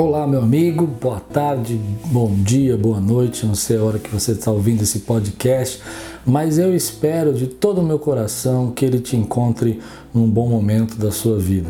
Olá, meu amigo, boa tarde, bom dia, boa noite, não sei a hora que você está ouvindo esse podcast, mas eu espero de todo o meu coração que ele te encontre num bom momento da sua vida,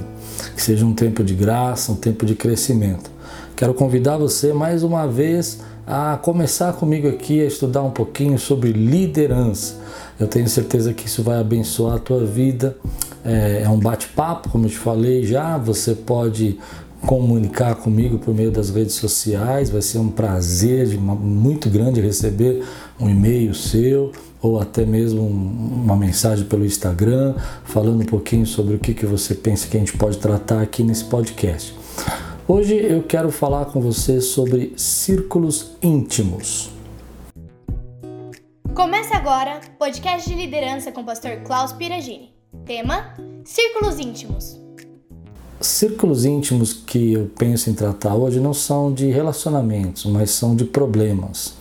que seja um tempo de graça, um tempo de crescimento. Quero convidar você mais uma vez a começar comigo aqui a estudar um pouquinho sobre liderança. Eu tenho certeza que isso vai abençoar a tua vida. É, é um bate-papo, como eu te falei já. Você pode comunicar comigo por meio das redes sociais. Vai ser um prazer muito grande receber um e-mail seu ou até mesmo uma mensagem pelo Instagram falando um pouquinho sobre o que, que você pensa que a gente pode tratar aqui nesse podcast. Hoje eu quero falar com você sobre círculos íntimos. Começa agora o podcast de liderança com o pastor Klaus Piragini. Tema: Círculos íntimos. Círculos íntimos que eu penso em tratar hoje não são de relacionamentos, mas são de problemas.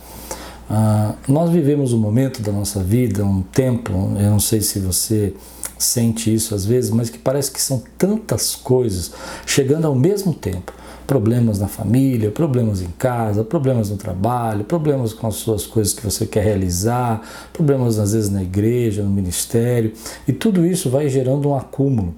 Ah, nós vivemos um momento da nossa vida, um tempo, eu não sei se você sente isso às vezes, mas que parece que são tantas coisas chegando ao mesmo tempo problemas na família, problemas em casa, problemas no trabalho, problemas com as suas coisas que você quer realizar, problemas às vezes na igreja, no ministério, e tudo isso vai gerando um acúmulo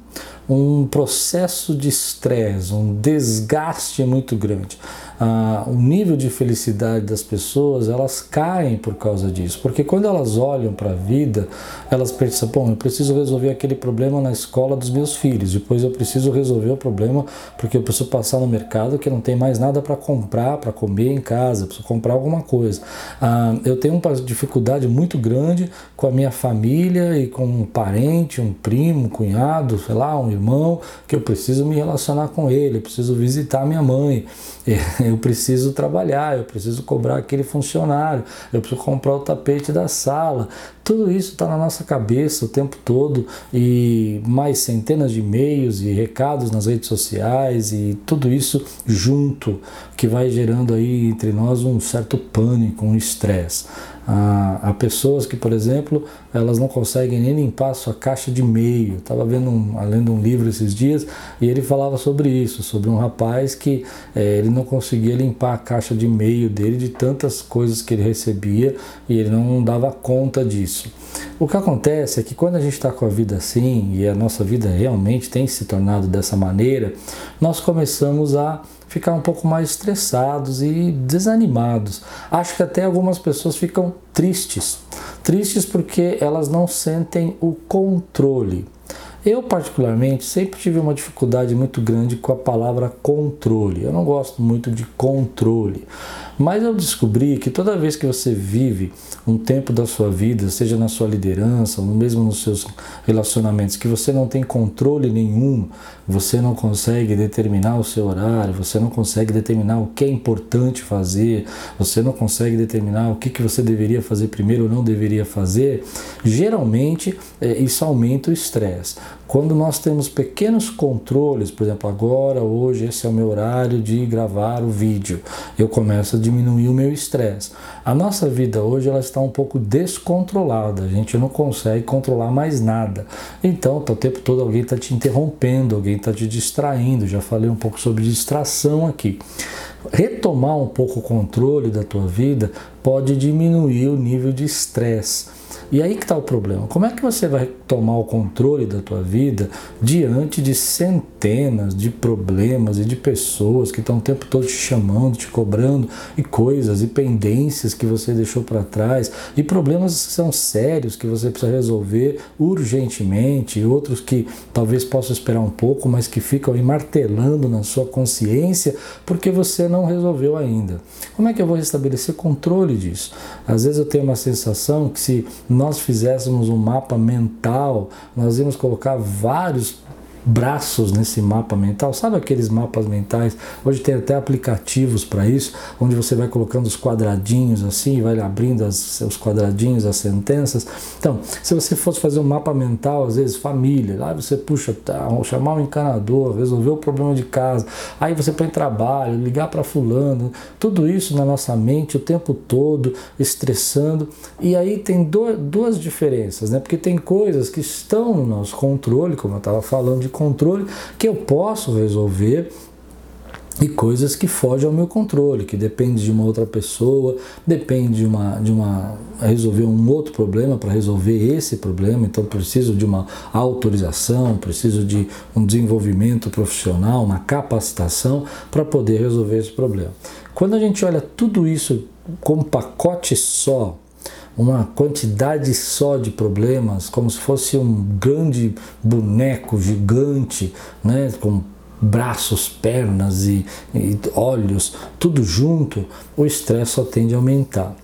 um processo de estresse, um desgaste muito grande. Ah, o nível de felicidade das pessoas elas caem por causa disso, porque quando elas olham para a vida, elas pensam: bom, eu preciso resolver aquele problema na escola dos meus filhos, depois eu preciso resolver o problema porque eu preciso passar no mercado que não tem mais nada para comprar, para comer em casa, preciso comprar alguma coisa. Ah, eu tenho uma dificuldade muito grande com a minha família e com um parente, um primo, um cunhado, sei lá, um irmão, que eu preciso me relacionar com ele, eu preciso visitar minha mãe, eu preciso trabalhar, eu preciso cobrar aquele funcionário, eu preciso comprar o tapete da sala. Tudo isso está na nossa cabeça o tempo todo e mais centenas de e-mails e recados nas redes sociais e tudo isso junto que vai gerando aí entre nós um certo pânico, um estresse. Há, pessoas que, por exemplo, elas não conseguem nem limpar a sua caixa de e-mail. Estava vendo um, lendo um livro esses dias e ele falava sobre isso, sobre um rapaz que é, ele não conseguia limpar a caixa de e-mail dele de tantas coisas que ele recebia e ele não dava conta disso. O que acontece é que quando a gente está com a vida assim e a nossa vida realmente tem se tornado dessa maneira, nós começamos a ficar um pouco mais estressados e desanimados. Acho que até algumas pessoas ficam tristes. Tristes porque elas não sentem o controle. Eu, particularmente, sempre tive uma dificuldade muito grande com a palavra controle. Eu não gosto muito de controle. Mas eu descobri que toda vez que você vive um tempo da sua vida, seja na sua liderança, ou mesmo nos seus relacionamentos, que você não tem controle nenhum, você não consegue determinar o seu horário, você não consegue determinar o que é importante fazer, você não consegue determinar o que, que você deveria fazer primeiro ou não deveria fazer, geralmente é, isso aumenta o estresse. Quando nós temos pequenos controles, por exemplo, agora, hoje, esse é o meu horário de gravar o vídeo, eu começo a diminuir o meu estresse. A nossa vida hoje ela está um pouco descontrolada, a gente não consegue controlar mais nada. Então, tá o tempo todo alguém está te interrompendo, alguém está te distraindo. Já falei um pouco sobre distração aqui. Retomar um pouco o controle da tua vida pode diminuir o nível de estresse. E aí que está o problema. Como é que você vai tomar o controle da tua vida diante de centenas de problemas e de pessoas que estão o tempo todo te chamando, te cobrando e coisas e pendências que você deixou para trás e problemas que são sérios que você precisa resolver urgentemente e outros que talvez possa esperar um pouco, mas que ficam aí martelando na sua consciência porque você não resolveu ainda. Como é que eu vou restabelecer controle disso? Às vezes eu tenho uma sensação que se nós fizéssemos um mapa mental, nós íamos colocar vários braços nesse mapa mental. Sabe aqueles mapas mentais? Hoje tem até aplicativos para isso, onde você vai colocando os quadradinhos assim, vai abrindo as, os quadradinhos, as sentenças. Então, se você fosse fazer um mapa mental, às vezes família, lá você puxa, tá, chamar um encanador, resolver o problema de casa, aí você põe trabalho, ligar para fulano, tudo isso na nossa mente o tempo todo, estressando. E aí tem do, duas diferenças, né? Porque tem coisas que estão no nosso controle, como eu estava falando de controle que eu posso resolver e coisas que fogem ao meu controle, que depende de uma outra pessoa, depende de uma, de uma resolver um outro problema para resolver esse problema, então preciso de uma autorização, preciso de um desenvolvimento profissional, uma capacitação para poder resolver esse problema. Quando a gente olha tudo isso como pacote só, uma quantidade só de problemas, como se fosse um grande boneco gigante, né, com braços, pernas e, e olhos, tudo junto, o estresse só tende a aumentar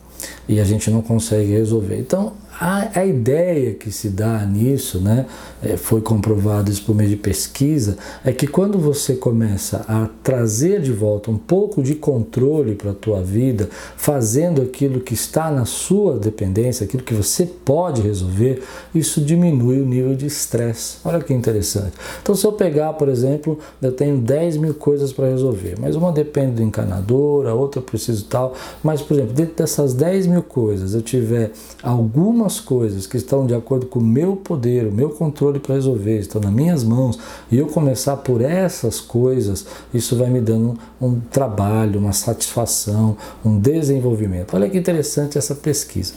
e a gente não consegue resolver. Então, a, a ideia que se dá nisso, né, é, foi comprovado isso por meio de pesquisa, é que quando você começa a trazer de volta um pouco de controle para a tua vida, fazendo aquilo que está na sua dependência, aquilo que você pode resolver, isso diminui o nível de estresse. Olha que interessante. Então, se eu pegar, por exemplo, eu tenho 10 mil coisas para resolver, mas uma depende do encanador, a outra preciso tal, mas, por exemplo, dentro dessas 10 mil coisas, eu tiver alguma coisas que estão de acordo com o meu poder, o meu controle para resolver, estão nas minhas mãos, e eu começar por essas coisas, isso vai me dando um trabalho, uma satisfação, um desenvolvimento. Olha que interessante essa pesquisa.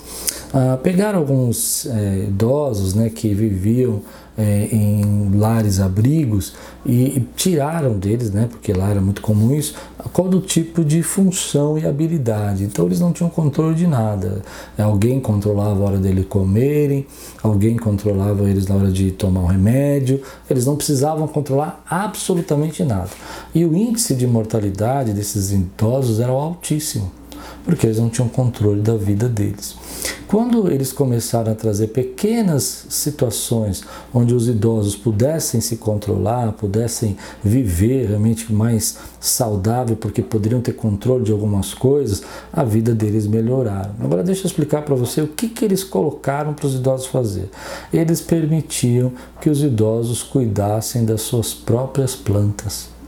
Ah, pegaram alguns é, idosos né, que viviam é, em lares abrigos e, e, tiraram deles, né, porque lá era muito comum isso, qual do tipo de função e habilidade. Então eles não tinham controle de nada. Alguém controlava a hora deles comerem, alguém controlava eles na hora de tomar um remédio, eles não precisavam controlar absolutamente nada. E o índice de mortalidade desses idosos era altíssimo porque eles não tinham controle da vida deles. Quando eles começaram a trazer pequenas situações onde os idosos pudessem se controlar, pudessem viver realmente mais saudável, porque poderiam ter controle de algumas coisas, a vida deles melhoraram. Agora deixa eu explicar para você o que, que eles colocaram para os idosos fazer. Eles permitiam que os idosos cuidassem das suas próprias plantas.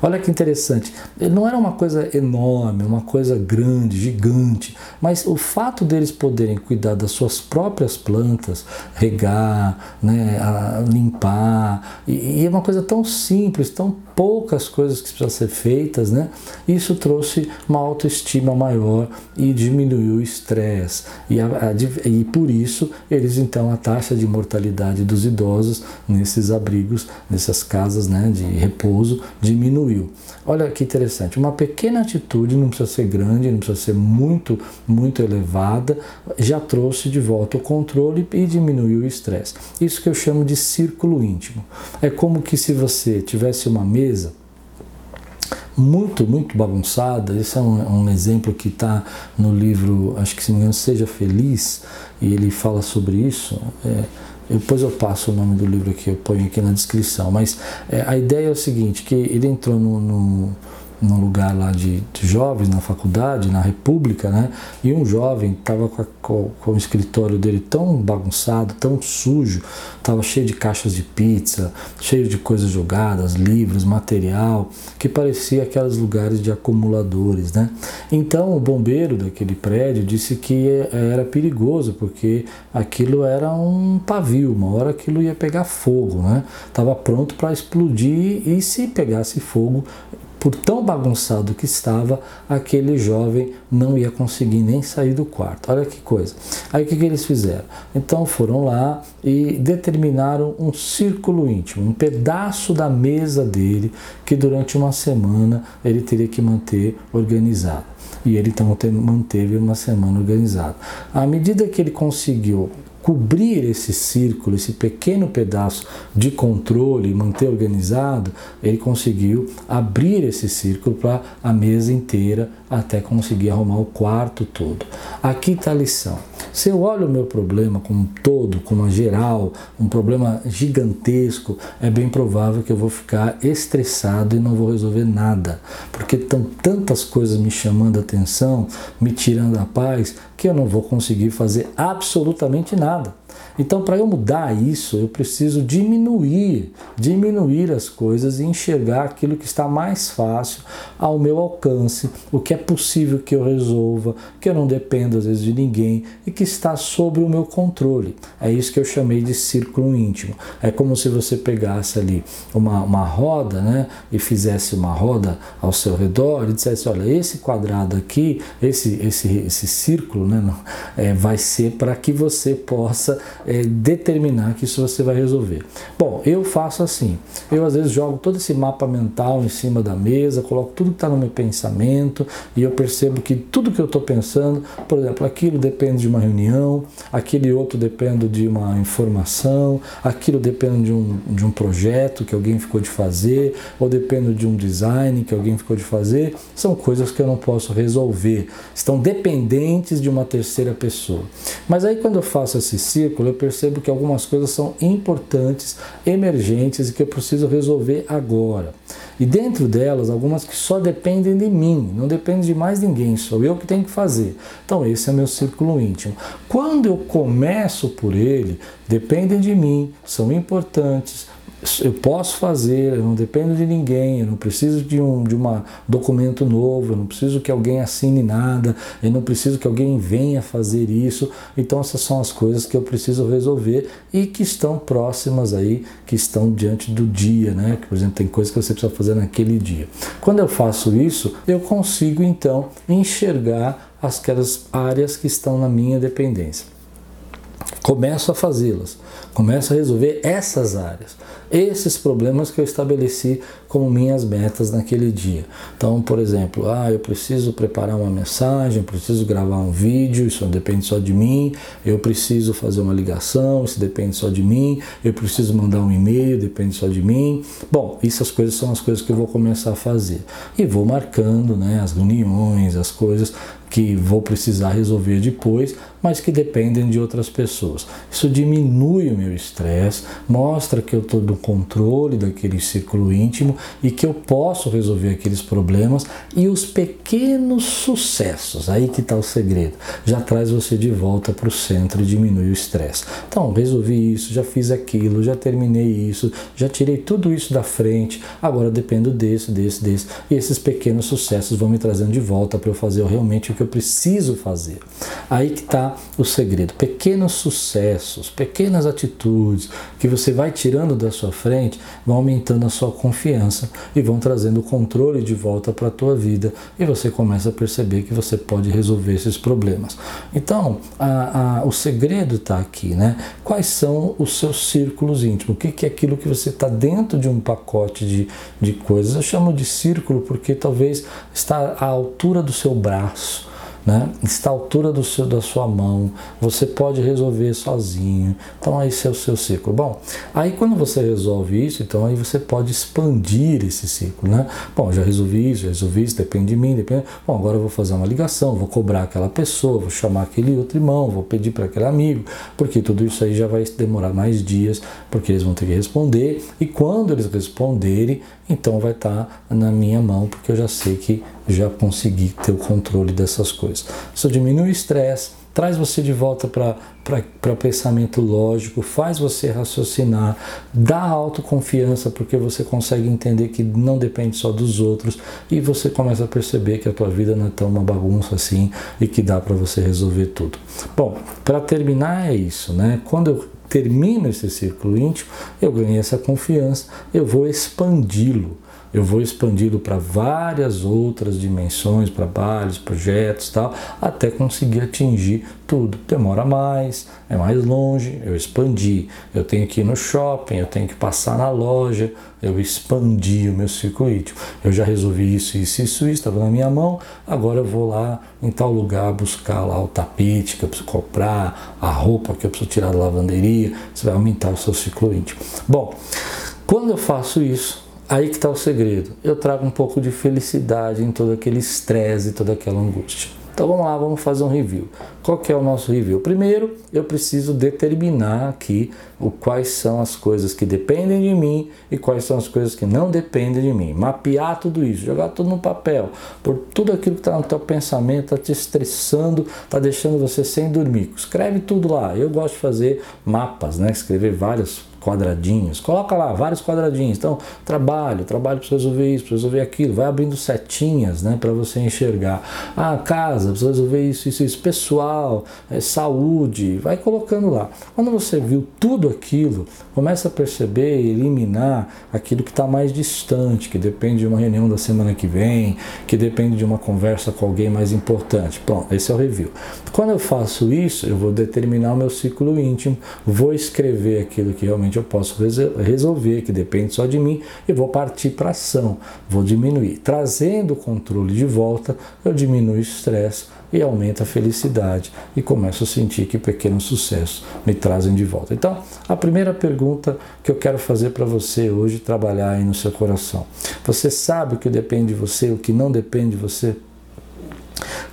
Olha que interessante, não era uma coisa enorme, uma coisa grande, gigante, mas o fato deles poderem cuidar das suas próprias plantas, regar, né, limpar, e, e é uma coisa tão simples, tão poucas coisas que precisam ser feitas, né? Isso trouxe uma autoestima maior e diminuiu o estresse. E, e por isso eles então a taxa de mortalidade dos idosos nesses abrigos, nessas casas né, de repouso, diminuiu. Olha que interessante, uma pequena atitude, não precisa ser grande, não precisa ser muito, muito elevada, já trouxe de volta o controle e diminuiu o estresse. Isso que eu chamo de círculo íntimo. É como que se você tivesse uma mesa muito, muito bagunçada. Esse é um, um exemplo que está no livro, acho que se não me engano, Seja Feliz, e ele fala sobre isso. É, depois eu passo o nome do livro aqui, eu ponho aqui na descrição. Mas é, a ideia é o seguinte, que ele entrou no, no num lugar lá de, de, jovens na faculdade, na República, né? E um jovem estava com, com, com, o escritório dele tão bagunçado, tão sujo, estava cheio de caixas de pizza, cheio de coisas jogadas, livros, material, que parecia aqueles lugares de acumuladores, né? Então o bombeiro daquele prédio disse que era perigoso porque aquilo era um pavio, uma hora aquilo ia pegar fogo, né? Estava pronto para explodir e se pegasse fogo por tão bagunçado que estava, aquele jovem não ia conseguir nem sair do quarto. Olha que coisa. Aí o que, que eles fizeram? Então foram lá e determinaram um círculo íntimo, um pedaço da mesa dele que durante uma semana ele teria que manter organizado. E ele então manteve uma semana organizado. À medida que ele conseguiu cobrir esse círculo, esse pequeno pedaço de controle manter organizado, ele conseguiu abrir esse círculo para a mesa inteira até conseguir arrumar o quarto todo. Aqui está a lição. Se eu olho o meu problema como um todo, como uma geral, um problema gigantesco, é bem provável que eu vou ficar estressado e não vou resolver nada, porque estão tantas coisas me chamando a atenção, me tirando a paz, que eu não vou conseguir fazer absolutamente nada. Então, para eu mudar isso, eu preciso diminuir, diminuir as coisas e enxergar aquilo que está mais fácil ao meu alcance, o que é possível que eu resolva, que eu não dependo às vezes de ninguém e que está sob o meu controle. É isso que eu chamei de círculo íntimo. É como se você pegasse ali uma, uma roda, né, e fizesse uma roda ao seu redor e dissesse, olha, esse quadrado aqui, esse esse esse círculo, né, é, vai ser para que você possa é, determinar que isso você vai resolver. Bom, eu faço assim. Eu às vezes jogo todo esse mapa mental em cima da mesa, coloco tudo que está no meu pensamento e eu percebo que tudo que eu estou pensando, por exemplo, aquilo depende de uma reunião, aquele outro depende de uma informação, aquilo depende de um, de um projeto que alguém ficou de fazer, ou depende de um design que alguém ficou de fazer. São coisas que eu não posso resolver, estão dependentes de uma terceira pessoa. Mas aí quando eu faço esse círculo, eu percebo que algumas coisas são importantes, emergentes e que eu preciso resolver agora. E dentro delas, algumas que só dependem de mim, não dependem de mais ninguém, sou eu que tenho que fazer. Então, esse é meu círculo íntimo. Quando eu começo por ele, dependem de mim, são importantes, eu posso fazer, eu não dependo de ninguém, eu não preciso de um de uma documento novo, eu não preciso que alguém assine nada, eu não preciso que alguém venha fazer isso. Então essas são as coisas que eu preciso resolver e que estão próximas aí, que estão diante do dia, né? Que, por exemplo, tem coisas que você precisa fazer naquele dia. Quando eu faço isso, eu consigo então enxergar aquelas áreas que estão na minha dependência. Começo a fazê-las, começo a resolver essas áreas. Esses problemas que eu estabeleci como minhas metas naquele dia. Então, por exemplo, ah, eu preciso preparar uma mensagem, preciso gravar um vídeo, isso depende só de mim. Eu preciso fazer uma ligação, isso depende só de mim. Eu preciso mandar um e-mail, depende só de mim. Bom, essas coisas são as coisas que eu vou começar a fazer. E vou marcando, né, as reuniões, as coisas que vou precisar resolver depois, mas que dependem de outras pessoas. Isso diminui o meu estresse, mostra que eu estou no controle daquele círculo íntimo e que eu posso resolver aqueles problemas e os pequenos sucessos, aí que está o segredo, já traz você de volta para o centro e diminui o estresse. Então, resolvi isso, já fiz aquilo, já terminei isso, já tirei tudo isso da frente, agora dependo desse, desse, desse. E esses pequenos sucessos vão me trazendo de volta para eu fazer realmente o que eu preciso fazer. Aí que está o segredo. Pequenos sucessos, pequenas atitudes que você vai tirando da sua frente vão aumentando a sua confiança e vão trazendo o controle de volta para a tua vida e você começa a perceber que você pode resolver esses problemas. Então, a, a, o segredo está aqui, né? Quais são os seus círculos íntimos? O que, que é aquilo que você está dentro de um pacote de, de coisas? Eu chamo de círculo porque talvez está à altura do seu braço né? está à altura do seu, da sua mão, você pode resolver sozinho. Então, esse é o seu ciclo. Bom, aí quando você resolve isso, então aí você pode expandir esse ciclo. Né? Bom, já resolvi isso, já resolvi isso, depende de mim, depende. Bom, agora eu vou fazer uma ligação, vou cobrar aquela pessoa, vou chamar aquele outro irmão, vou pedir para aquele amigo, porque tudo isso aí já vai demorar mais dias, porque eles vão ter que responder, e quando eles responderem, então vai estar tá na minha mão, porque eu já sei que já consegui ter o controle dessas coisas. Isso diminui o estresse, traz você de volta para o pensamento lógico, faz você raciocinar, dá autoconfiança porque você consegue entender que não depende só dos outros e você começa a perceber que a tua vida não é tão uma bagunça assim e que dá para você resolver tudo. Bom, para terminar é isso, né? Quando eu termino esse círculo íntimo, eu ganhei essa confiança, eu vou expandi-lo eu vou expandi-lo para várias outras dimensões, trabalhos, projetos tal, até conseguir atingir tudo. Demora mais, é mais longe, eu expandi. Eu tenho que ir no shopping, eu tenho que passar na loja, eu expandi o meu circuito. Eu já resolvi isso, isso, isso, isso, estava na minha mão, agora eu vou lá em tal lugar buscar lá o tapete que eu preciso comprar, a roupa que eu preciso tirar da lavanderia, você vai aumentar o seu ciclo íntimo. Bom, quando eu faço isso, Aí que está o segredo. Eu trago um pouco de felicidade em todo aquele estresse, toda aquela angústia. Então vamos lá, vamos fazer um review. Qual que é o nosso review? Primeiro, eu preciso determinar aqui o quais são as coisas que dependem de mim e quais são as coisas que não dependem de mim. Mapear tudo isso, jogar tudo no papel, por tudo aquilo que está no teu pensamento, está te estressando, está deixando você sem dormir. Escreve tudo lá. Eu gosto de fazer mapas, né? Escrever vários quadradinhos, coloca lá vários quadradinhos. Então, trabalho, trabalho para resolver isso, para resolver aquilo, vai abrindo setinhas, né, para você enxergar. Ah, casa, precisa resolver isso, isso, isso. Pessoal, é, saúde, vai colocando lá. Quando você viu tudo aquilo, começa a perceber e eliminar aquilo que está mais distante, que depende de uma reunião da semana que vem, que depende de uma conversa com alguém mais importante. Pronto, esse é o review. Quando eu faço isso, eu vou determinar o meu ciclo íntimo, vou escrever aquilo que realmente eu posso resolver, que depende só de mim, e vou partir para ação, vou diminuir. Trazendo o controle de volta, eu diminuo o estresse e aumento a felicidade e começo a sentir que pequenos sucessos me trazem de volta. Então, a primeira pergunta que eu quero fazer para você hoje, trabalhar aí no seu coração. Você sabe o que depende de você, o que não depende de você?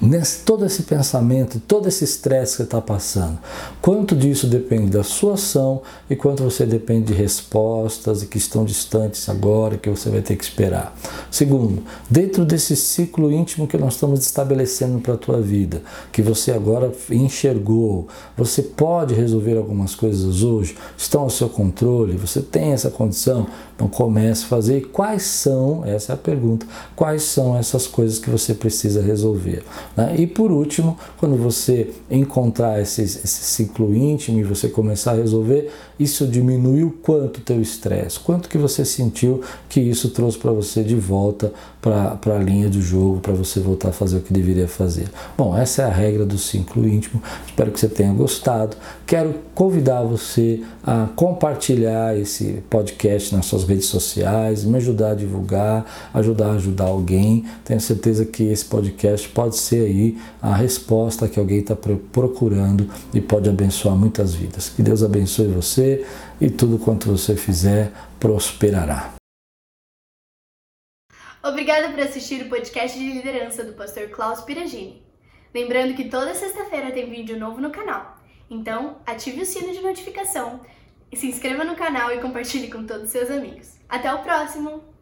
Nesse, todo esse pensamento, todo esse estresse que está passando, quanto disso depende da sua ação e quanto você depende de respostas que estão distantes agora, que você vai ter que esperar. Segundo, dentro desse ciclo íntimo que nós estamos estabelecendo para a tua vida, que você agora enxergou, você pode resolver algumas coisas hoje, estão ao seu controle, você tem essa condição, então comece a fazer. E quais são, essa é a pergunta, quais são essas coisas que você precisa resolver? Né? E por último, quando você encontrar esse, esse ciclo íntimo e você começar a resolver, isso diminuiu quanto teu estresse? Quanto que você sentiu que isso trouxe para você de volta para a linha do jogo, para você voltar a fazer o que deveria fazer? Bom, essa é a regra do ciclo íntimo. Espero que você tenha gostado. Quero convidar você a compartilhar esse podcast nas suas redes sociais, me ajudar a divulgar, ajudar a ajudar alguém. Tenho certeza que esse podcast pode ser aí a resposta que alguém está procurando e pode abençoar muitas vidas. Que Deus abençoe você e tudo quanto você fizer prosperará. Obrigada por assistir o podcast de liderança do pastor Klaus Piragini. Lembrando que toda sexta-feira tem vídeo novo no canal. Então, ative o sino de notificação, se inscreva no canal e compartilhe com todos os seus amigos. Até o próximo!